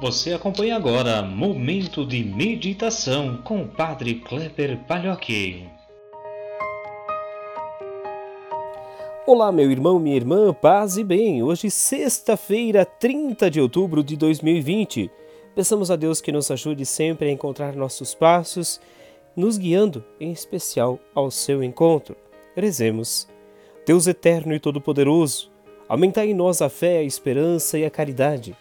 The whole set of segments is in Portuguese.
Você acompanha agora Momento de Meditação com o Padre Kleber Palhoque. Olá, meu irmão, minha irmã, paz e bem. Hoje, sexta-feira, 30 de outubro de 2020. Peçamos a Deus que nos ajude sempre a encontrar nossos passos, nos guiando, em especial, ao seu encontro. Rezemos. Deus eterno e todo-poderoso, aumentai em nós a fé, a esperança e a caridade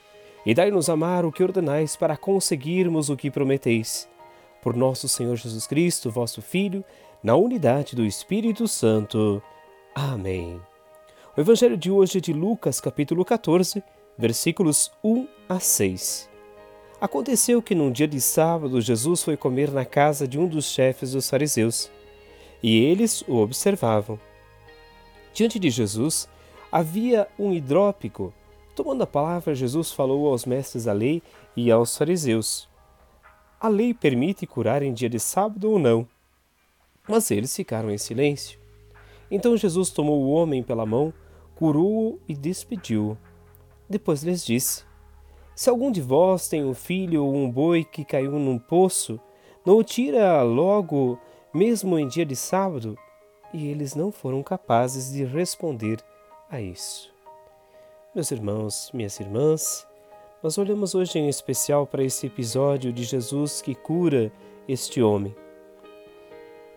e dai-nos amar o que ordenais para conseguirmos o que prometeis. Por nosso Senhor Jesus Cristo, vosso Filho, na unidade do Espírito Santo. Amém. O Evangelho de hoje é de Lucas, capítulo 14, versículos 1 a 6. Aconteceu que num dia de sábado Jesus foi comer na casa de um dos chefes dos fariseus, e eles o observavam. Diante de Jesus havia um hidrópico Tomando a palavra, Jesus falou aos mestres da lei e aos fariseus: A lei permite curar em dia de sábado ou não? Mas eles ficaram em silêncio. Então Jesus tomou o homem pela mão, curou-o e despediu-o. Depois lhes disse: Se algum de vós tem um filho ou um boi que caiu num poço, não o tira logo, mesmo em dia de sábado? E eles não foram capazes de responder a isso. Meus irmãos, minhas irmãs, nós olhamos hoje em especial para esse episódio de Jesus que cura este homem.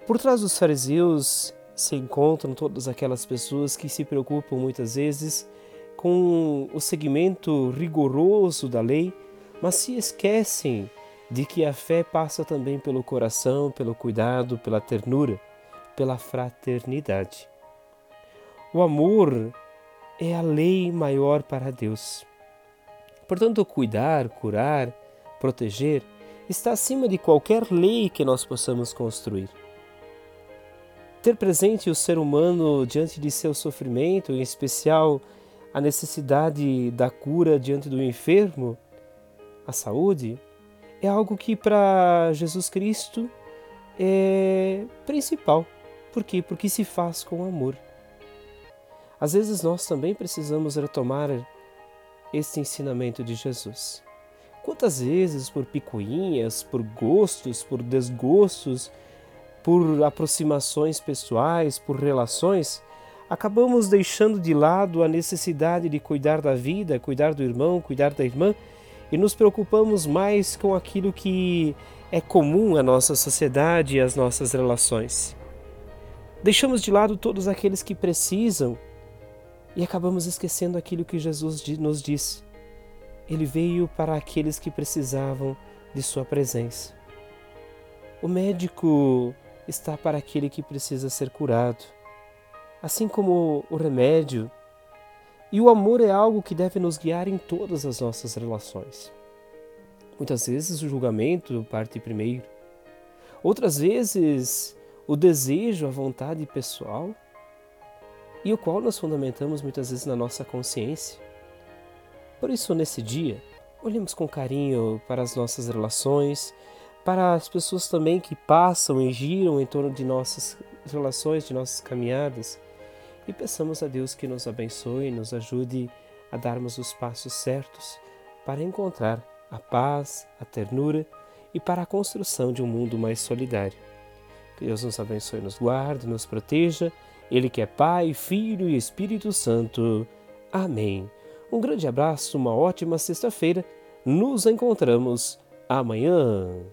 Por trás dos fariseus se encontram todas aquelas pessoas que se preocupam muitas vezes com o segmento rigoroso da lei, mas se esquecem de que a fé passa também pelo coração, pelo cuidado, pela ternura, pela fraternidade. O amor é a lei maior para Deus. Portanto, cuidar, curar, proteger está acima de qualquer lei que nós possamos construir. Ter presente o ser humano diante de seu sofrimento, em especial a necessidade da cura diante do enfermo, a saúde, é algo que para Jesus Cristo é principal. Por quê? Porque se faz com amor. Às vezes nós também precisamos retomar este ensinamento de Jesus. Quantas vezes, por picuinhas, por gostos, por desgostos, por aproximações pessoais, por relações, acabamos deixando de lado a necessidade de cuidar da vida, cuidar do irmão, cuidar da irmã e nos preocupamos mais com aquilo que é comum à nossa sociedade e às nossas relações. Deixamos de lado todos aqueles que precisam e acabamos esquecendo aquilo que Jesus nos disse. Ele veio para aqueles que precisavam de Sua presença. O médico está para aquele que precisa ser curado, assim como o remédio. E o amor é algo que deve nos guiar em todas as nossas relações. Muitas vezes o julgamento parte primeiro, outras vezes o desejo, a vontade pessoal e o qual nós fundamentamos muitas vezes na nossa consciência. Por isso, nesse dia, olhemos com carinho para as nossas relações, para as pessoas também que passam e giram em torno de nossas relações, de nossas caminhadas, e peçamos a Deus que nos abençoe e nos ajude a darmos os passos certos para encontrar a paz, a ternura e para a construção de um mundo mais solidário. Que Deus nos abençoe, nos guarde, nos proteja ele que é Pai, Filho e Espírito Santo. Amém. Um grande abraço, uma ótima sexta-feira. Nos encontramos amanhã.